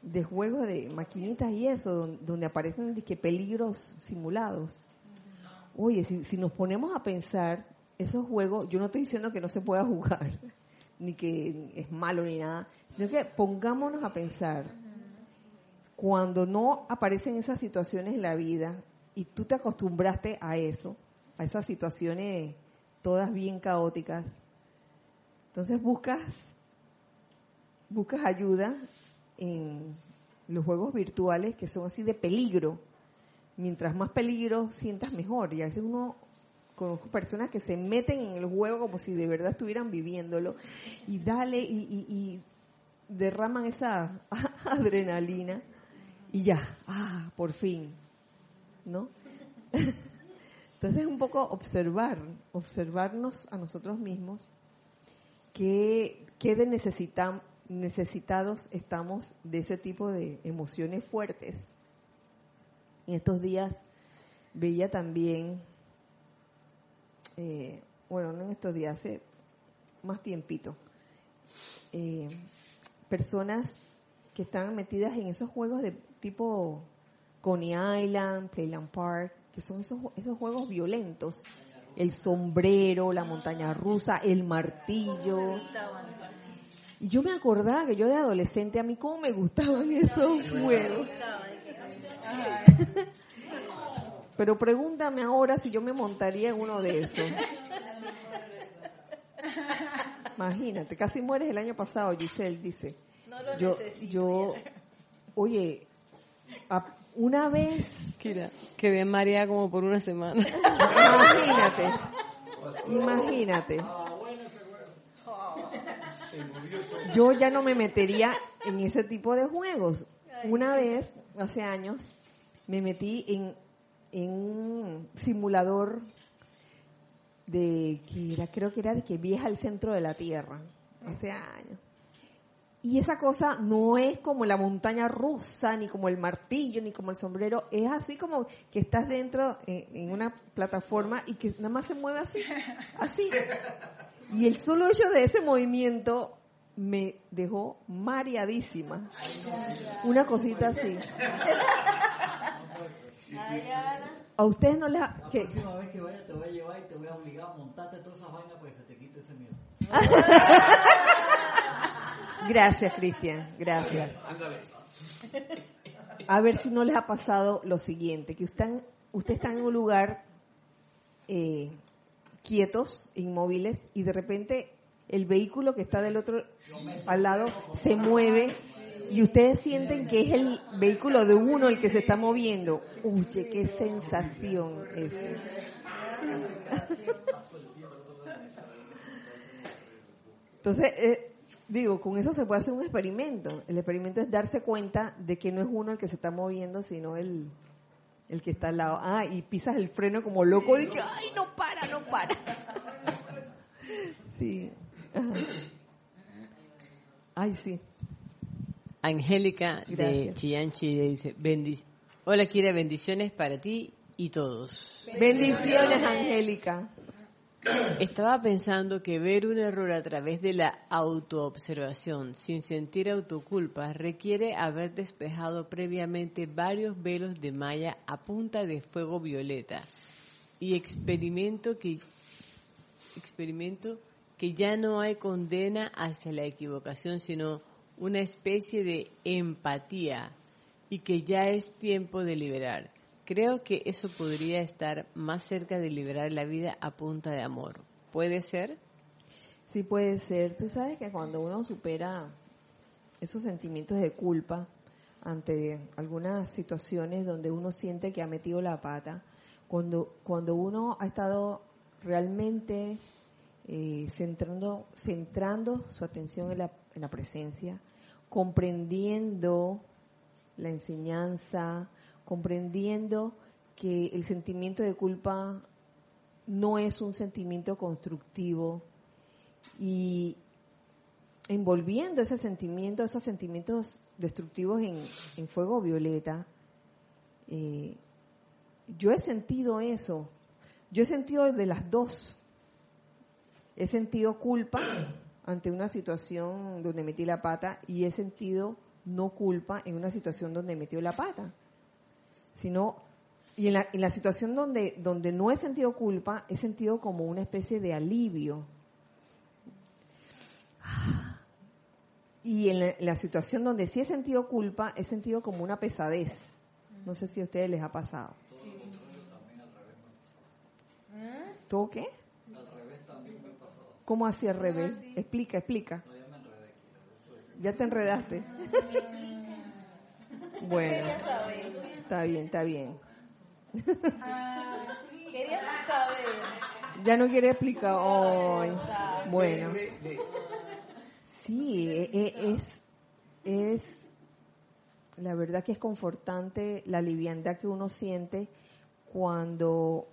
de juegos de maquinitas y eso, donde, aparecen que peligros simulados. Oye, si, si nos ponemos a pensar, esos juegos, yo no estoy diciendo que no se pueda jugar, ni que es malo ni nada, sino que pongámonos a pensar, cuando no aparecen esas situaciones en la vida y tú te acostumbraste a eso, a esas situaciones todas bien caóticas, entonces buscas buscas ayuda en los juegos virtuales que son así de peligro. Mientras más peligro sientas mejor. Y a veces uno conozco personas que se meten en el juego como si de verdad estuvieran viviéndolo y dale y, y derraman esa adrenalina y ya, ah, por fin, ¿no? Entonces es un poco observar, observarnos a nosotros mismos, qué, qué de necesitam- necesitados estamos de ese tipo de emociones fuertes. En estos días veía también, eh, bueno, no en estos días, hace más tiempito, eh, personas que están metidas en esos juegos de tipo Coney Island, Playland Park, que son esos, esos juegos violentos. El sombrero, la montaña rusa, el martillo. Y yo me acordaba que yo de adolescente, a mí cómo me gustaban esos juegos. Pero pregúntame ahora si yo me montaría en uno de esos. Imagínate, casi mueres el año pasado, Giselle dice. yo, yo, oye, a- una vez, Kira, quedé mareada como por una semana. imagínate, imagínate. Yo ya no me metería en ese tipo de juegos. Una vez, hace años, me metí en, en un simulador de que era, creo que era de que viaja al centro de la Tierra, hace años. Y esa cosa no es como la montaña rusa, ni como el martillo, ni como el sombrero, es así como que estás dentro eh, en una plataforma y que nada más se mueve así, así. Y el solo hecho de ese movimiento me dejó mareadísima. Una cosita así. A ustedes no les ha... La que- próxima vez que vaya te voy a llevar y te voy a obligar a montarte todas esas vainas para que se te quite ese miedo. Gracias, Cristian. Gracias. A ver si no les ha pasado lo siguiente, que usted, usted está en un lugar eh, quietos, inmóviles, y de repente el vehículo que está del otro al lado se mueve y ustedes sienten que es el vehículo de uno el que se está moviendo. Uy, qué sensación es. Entonces, eh, digo, con eso se puede hacer un experimento. El experimento es darse cuenta de que no es uno el que se está moviendo, sino el, el que está al lado. Ah, y pisas el freno como loco y que, ay, no para, no para. Sí. Ajá. Ay, sí. Angélica de Chile dice, "Bendic- hola Kira, bendiciones para ti y todos. Bendiciones, Angélica. Estaba pensando que ver un error a través de la autoobservación sin sentir autoculpa requiere haber despejado previamente varios velos de malla a punta de fuego violeta y experimento que experimento que ya no hay condena hacia la equivocación, sino una especie de empatía y que ya es tiempo de liberar. Creo que eso podría estar más cerca de liberar la vida a punta de amor. ¿Puede ser? Sí puede ser. Tú sabes que cuando uno supera esos sentimientos de culpa ante algunas situaciones donde uno siente que ha metido la pata, cuando, cuando uno ha estado realmente eh, centrando, centrando su atención en la, en la presencia, comprendiendo la enseñanza, comprendiendo que el sentimiento de culpa no es un sentimiento constructivo y envolviendo ese sentimiento, esos sentimientos destructivos en, en fuego violeta, eh, yo he sentido eso, yo he sentido de las dos, he sentido culpa ante una situación donde metí la pata y he sentido no culpa en una situación donde metió la pata, sino Y en la, en la situación donde, donde no he sentido culpa, he sentido como una especie de alivio. Y en la, en la situación donde sí he sentido culpa, he sentido como una pesadez. No sé si a ustedes les ha pasado. ¿Todo qué? ¿Cómo así al revés? Explica, explica. Ya te enredaste. bueno, está bien, está bien. Ya no quiere explicar hoy. Bueno. Sí, es, es, la verdad que es confortante la liviandad que uno siente cuando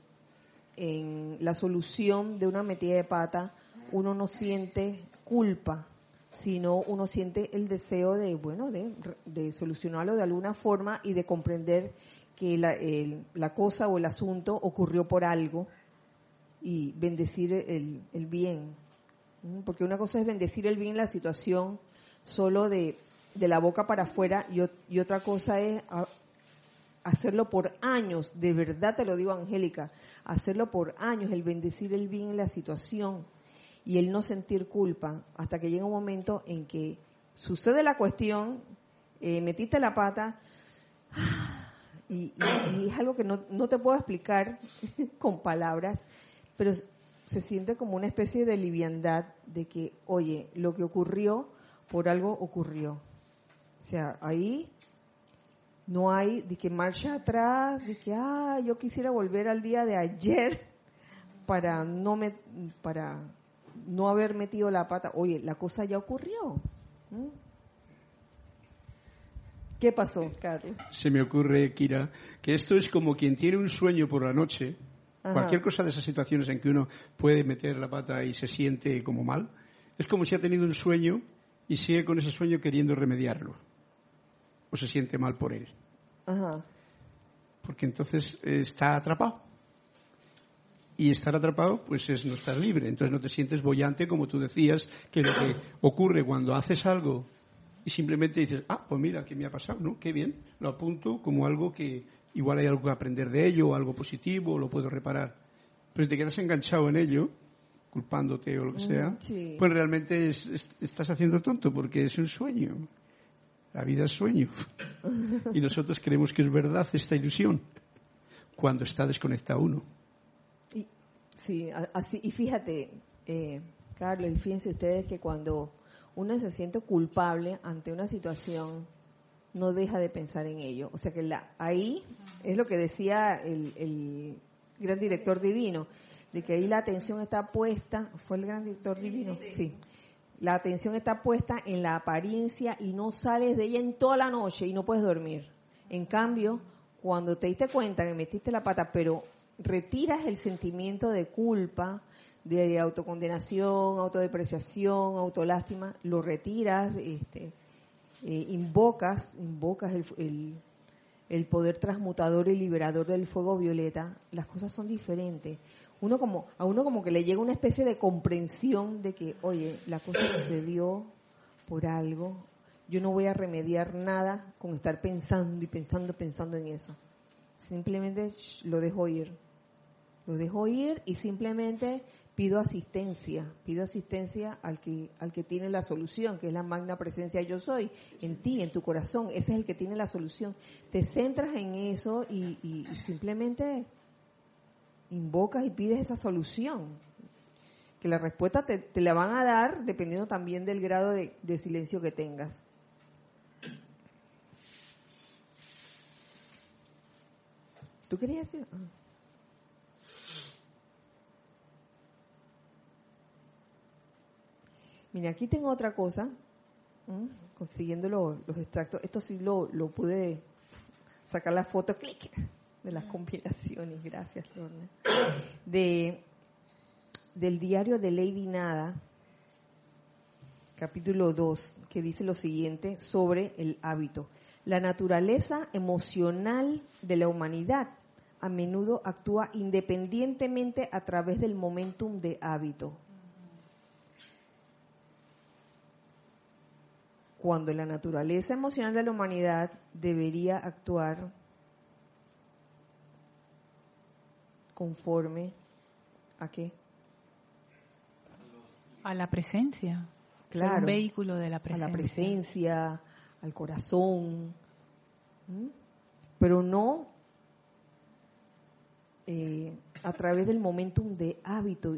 en la solución de una metida de pata uno no siente culpa, sino uno siente el deseo de, bueno, de, de solucionarlo de alguna forma y de comprender que la, el- la cosa o el asunto ocurrió por algo y bendecir el, el bien. ¿Mm? Porque una cosa es bendecir el bien la situación solo de, de la boca para afuera y, y otra cosa es hacerlo por años, de verdad te lo digo Angélica, hacerlo por años, el bendecir el bien en la situación y el no sentir culpa hasta que llega un momento en que sucede la cuestión, eh, metiste la pata y, y- es algo que no, no te puedo explicar con palabras, pero se siente como una especie de liviandad de que, oye, lo que ocurrió, por algo ocurrió. O sea, ahí no hay de que marcha atrás, de que, ah, yo quisiera volver al día de ayer para no me, para no haber metido la pata. Oye, la cosa ya ocurrió. ¿Mm? ¿Qué pasó, Carlos? Se me ocurre, Kira, que esto es como quien tiene un sueño por la noche, Ajá. cualquier cosa de esas situaciones en que uno puede meter la pata y se siente como mal, es como si ha tenido un sueño y sigue con ese sueño queriendo remediarlo. O se siente mal por él. Ajá. Porque entonces eh, está atrapado. Y estar atrapado, pues es no estar libre. Entonces no te sientes bollante, como tú decías, que lo que ocurre cuando haces algo y simplemente dices, ah, pues mira, ¿qué me ha pasado? ¿No? Qué bien. Lo apunto como algo que igual hay algo que aprender de ello, o algo positivo, o lo puedo reparar. Pero si te quedas enganchado en ello, culpándote o lo que sea, sí. pues realmente es- es- estás haciendo tonto porque es un sueño. La vida es sueño. y nosotros creemos que es verdad esta ilusión cuando está desconectado uno. Y, sí, así, y fíjate, eh, Carlos, y fíjense ustedes que cuando uno se siente culpable ante una situación, no deja de pensar en ello. O sea que la, ahí es lo que decía el, el gran director divino, de que ahí la atención está puesta, ¿fue el gran director divino? Sí. La atención está puesta en la apariencia y no sales de ella en toda la noche y no puedes dormir. En cambio, cuando te diste cuenta que metiste la pata, pero retiras el sentimiento de culpa, de autocondenación, autodepreciación, autolástima, lo retiras, este, eh, invocas, invocas el, el- el poder transmutador y liberador del fuego violeta, las cosas son diferentes. Uno como, a uno como que le llega una especie de comprensión de que, oye, la cosa sucedió por algo, yo no voy a remediar nada con estar pensando y pensando, pensando en eso. Simplemente lo dejo ir. Lo dejo ir y simplemente pido asistencia, pido asistencia al que, al que tiene la solución, que es la magna presencia yo soy, en ti, en tu corazón, ese es el que tiene la solución. Te centras en eso y, y- simplemente invocas y pides esa solución. Que la respuesta te, te la van a dar dependiendo también del grado de, de silencio que tengas. ¿Tú querías decir? Ah. Mira, aquí tengo otra cosa, consiguiendo lo- los extractos. Esto sí lo, lo pude sacar la foto, clic, de las compilaciones. Gracias, Lorna. De, del diario de Lady Nada, capítulo 2, que dice lo siguiente sobre el hábito. La naturaleza emocional de la humanidad a menudo actúa independientemente a través del momentum de hábito. Cuando la naturaleza emocional de la humanidad debería actuar conforme a qué? A la presencia. Ser Claro. un vehículo de la a presencia. la presencia, al corazón, pero no eh, a través del momentum de hábito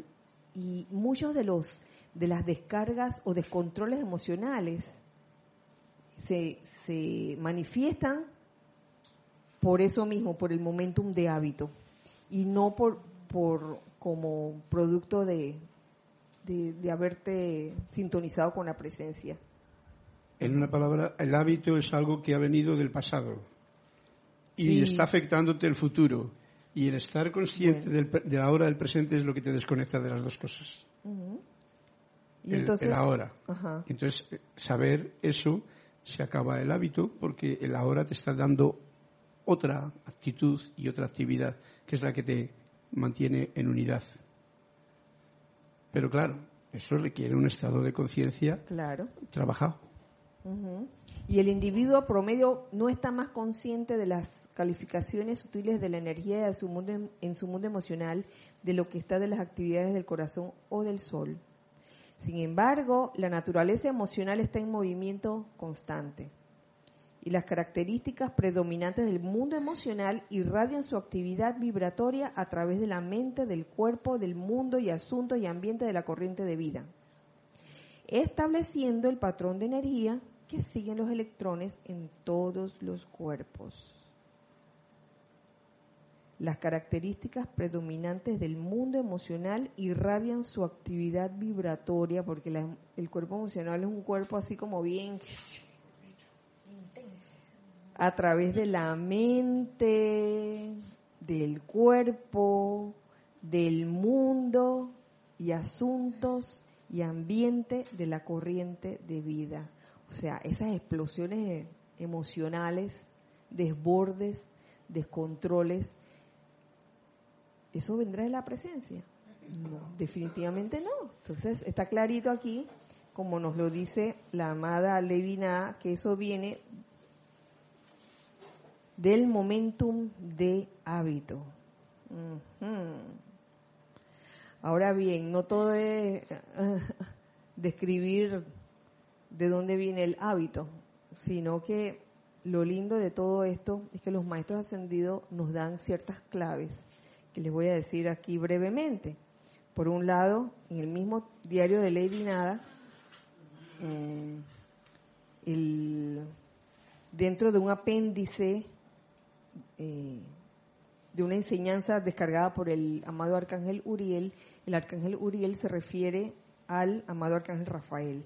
y muchos de los de las descargas o descontroles emocionales se, se manifiestan por eso mismo, por el momentum de hábito y no por, por como producto de, de, de haberte sintonizado con la presencia. En una palabra, el hábito es algo que ha venido del pasado y Sí. está afectándote el futuro. Y el estar consciente Bueno. del de la hora del presente es lo que te desconecta de las dos cosas. Ujú. Y el, entonces, el ahora. Ajá. Entonces, eh, saber eso se acaba el hábito porque el ahora te está dando otra actitud y otra actividad que es la que te mantiene en unidad. Pero claro, eso requiere un estado de conciencia Claro. trabajado. Y el individuo promedio no está más consciente de las calificaciones sutiles de la energía de su mundo, en su mundo emocional de lo que está de las actividades del corazón o del sol. Sin embargo, la naturaleza emocional está en movimiento constante y las características predominantes del mundo emocional irradian su actividad vibratoria a través de la mente, del cuerpo, del mundo y asuntos y ambiente de la corriente de vida estableciendo el patrón de energía que siguen los electrones en todos los cuerpos. Las características predominantes del mundo emocional irradian su actividad vibratoria, porque el cuerpo emocional es un cuerpo así como bien a través de la mente, del cuerpo, del mundo y asuntos y ambiente de la corriente de vida. O sea, esas explosiones emocionales, desbordes, descontroles, ¿eso vendrá de la presencia? No, definitivamente no. Entonces, está clarito aquí, como nos lo dice la amada Lady Na, que eso viene del momentum de hábito. Ahora bien, no todo es describir de dónde viene el hábito, sino que lo lindo de todo esto es que los maestros ascendidos nos dan ciertas claves que les voy a decir aquí brevemente. Por un lado, en el mismo diario de Lady Nada, eh, el- dentro de un apéndice eh, de una enseñanza descargada por el amado arcángel Uriel, el arcángel Uriel se refiere al amado arcángel Rafael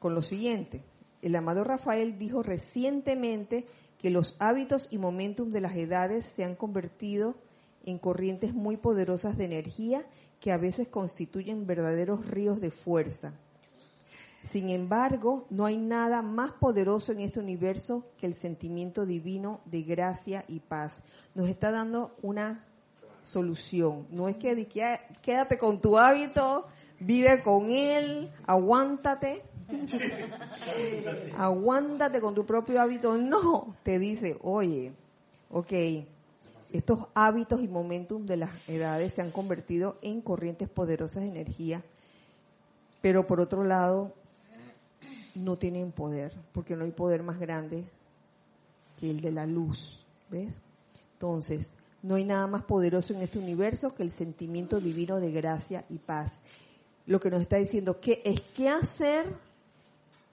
con lo siguiente. El amado Rafael dijo recientemente que los hábitos y momentum de las edades se han convertido en corrientes muy poderosas de energía que a veces constituyen verdaderos ríos de fuerza. Sin embargo, no hay nada más poderoso en este universo que el sentimiento divino de gracia y paz. Nos está dando una solución. No es que, di que, "Ah, quédate con tu hábito, vive con él, aguántate. aguántate con tu propio hábito. No, te dice, oye, ok, estos hábitos y momentum de las edades se han convertido en corrientes poderosas de energía, pero por otro lado, no tienen poder, porque no hay poder más grande que el de la luz, ¿ves? Entonces, no hay nada más poderoso en este universo que el sentimiento divino de gracia y paz. Lo que nos está diciendo que es qué hacer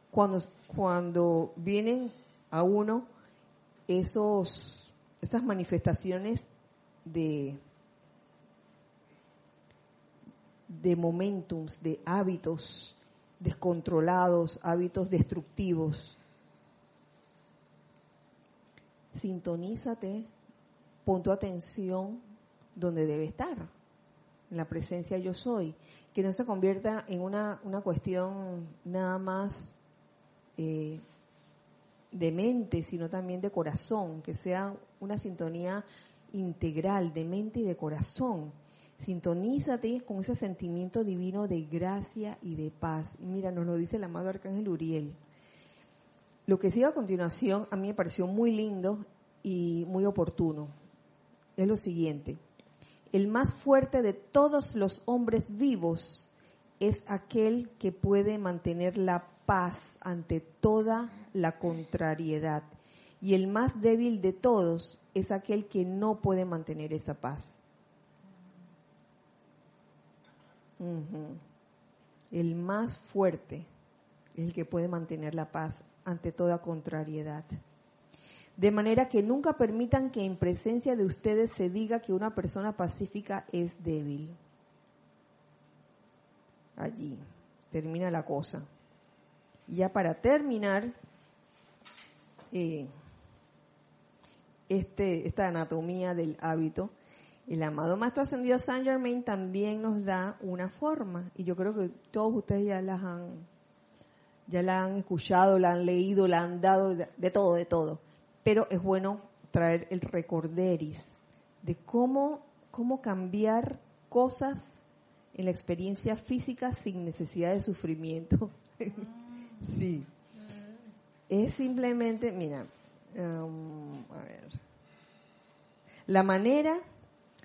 cuando cuando vienen a uno esos esas manifestaciones de de momentums, de hábitos descontrolados, hábitos destructivos. Sintonízate, pon tu atención donde debe estar, en la presencia yo soy, que no se convierta en una, una cuestión nada más eh, de mente, sino también de corazón, que sea una sintonía integral de mente y de corazón. Sintonízate con ese sentimiento divino de gracia y de paz. Mira, nos lo dice el amado Arcángel Uriel. Lo que sigue a continuación a mí me pareció muy lindo y muy oportuno. Es lo siguiente. el más fuerte de todos los hombres vivos es aquel que puede mantener la paz ante toda la contrariedad. Y el más débil de todos es aquel que no puede mantener esa paz. El más fuerte es el que puede mantener la paz ante toda contrariedad. De manera que nunca permitan que en presencia de ustedes se diga que una persona pacífica es débil. Allí termina la cosa. Y ya para terminar, eh, este, esta anatomía del hábito, el amado Maestro Ascendido Saint Germain también nos da una forma. Y yo creo que todos ustedes ya las han, ya la han escuchado, la han leído, la han dado, de, de todo, de todo. Pero es bueno traer el recorderis de cómo, cómo cambiar cosas en la experiencia física sin necesidad de sufrimiento. sí. Es simplemente, mira, um, a ver. La manera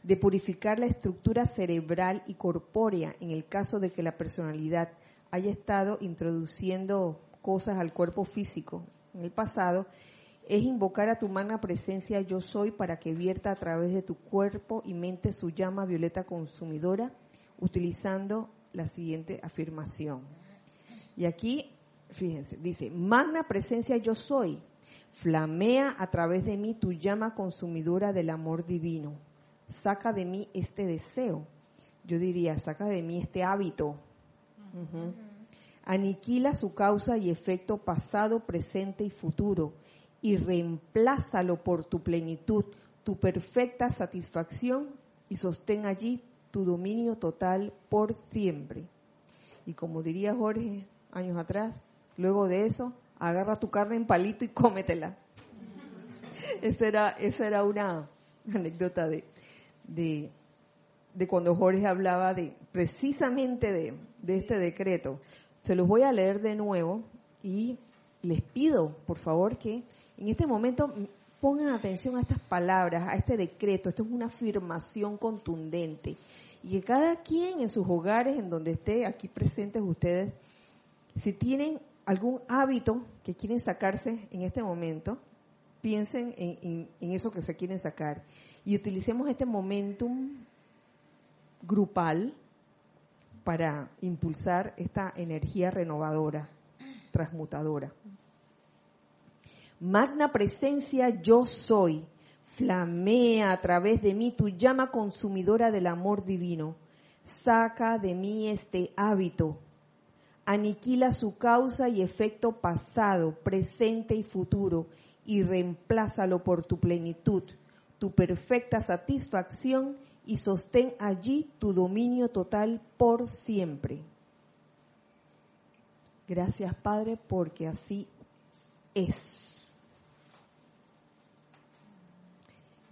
de purificar la estructura cerebral y corpórea en el caso de que la personalidad haya estado introduciendo cosas al cuerpo físico en el pasado es invocar a tu magna presencia yo soy para que vierta a través de tu cuerpo y mente su llama violeta consumidora utilizando la siguiente afirmación. Y aquí, fíjense, dice, magna presencia yo soy, flamea a través de mí tu llama consumidora del amor divino. Saca de mí este deseo. Yo diría, saca de mí este hábito. Aniquila su causa y efecto pasado, presente y futuro y reemplázalo por tu plenitud, tu perfecta satisfacción y sostén allí tu dominio total por siempre. Y como diría Jorge años atrás, luego de eso, agarra tu carne en palito y cómetela. esa era, esa era una anécdota de, de, de cuando Jorge hablaba de precisamente de, de este decreto. Se los voy a leer de nuevo y les pido, por favor, que en este momento pongan atención a estas palabras, a este decreto. Esto es una afirmación contundente. Y que cada quien en sus hogares, en donde esté aquí presentes ustedes, si tienen algún hábito que quieren sacarse en este momento, piensen en, en- eso que se quieren sacar. Y utilicemos este momentum grupal para impulsar esta energía renovadora, transmutadora. Magna presencia yo soy. Flamea a través de mí tu llama consumidora del amor divino. Saca de mí este hábito. Aniquila su causa y efecto pasado, presente y futuro y reemplázalo por tu plenitud, tu perfecta satisfacción y sostén allí tu dominio total por siempre. Gracias Padre porque así es.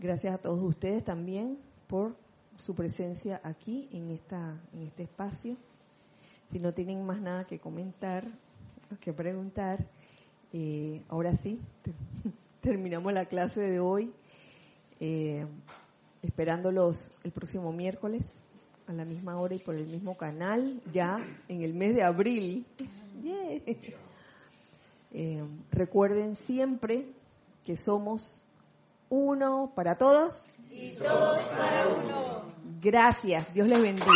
Gracias a todos ustedes también por su presencia aquí en esta en este espacio. Si no tienen más nada que comentar, que preguntar, eh, ahora sí te- terminamos la clase de hoy, eh, esperándolos el próximo miércoles a la misma hora y por el mismo canal, ya en el mes de abril. Yeah. Eh, recuerden siempre que somos uno para todos y todos para uno. Gracias, Dios les bendiga.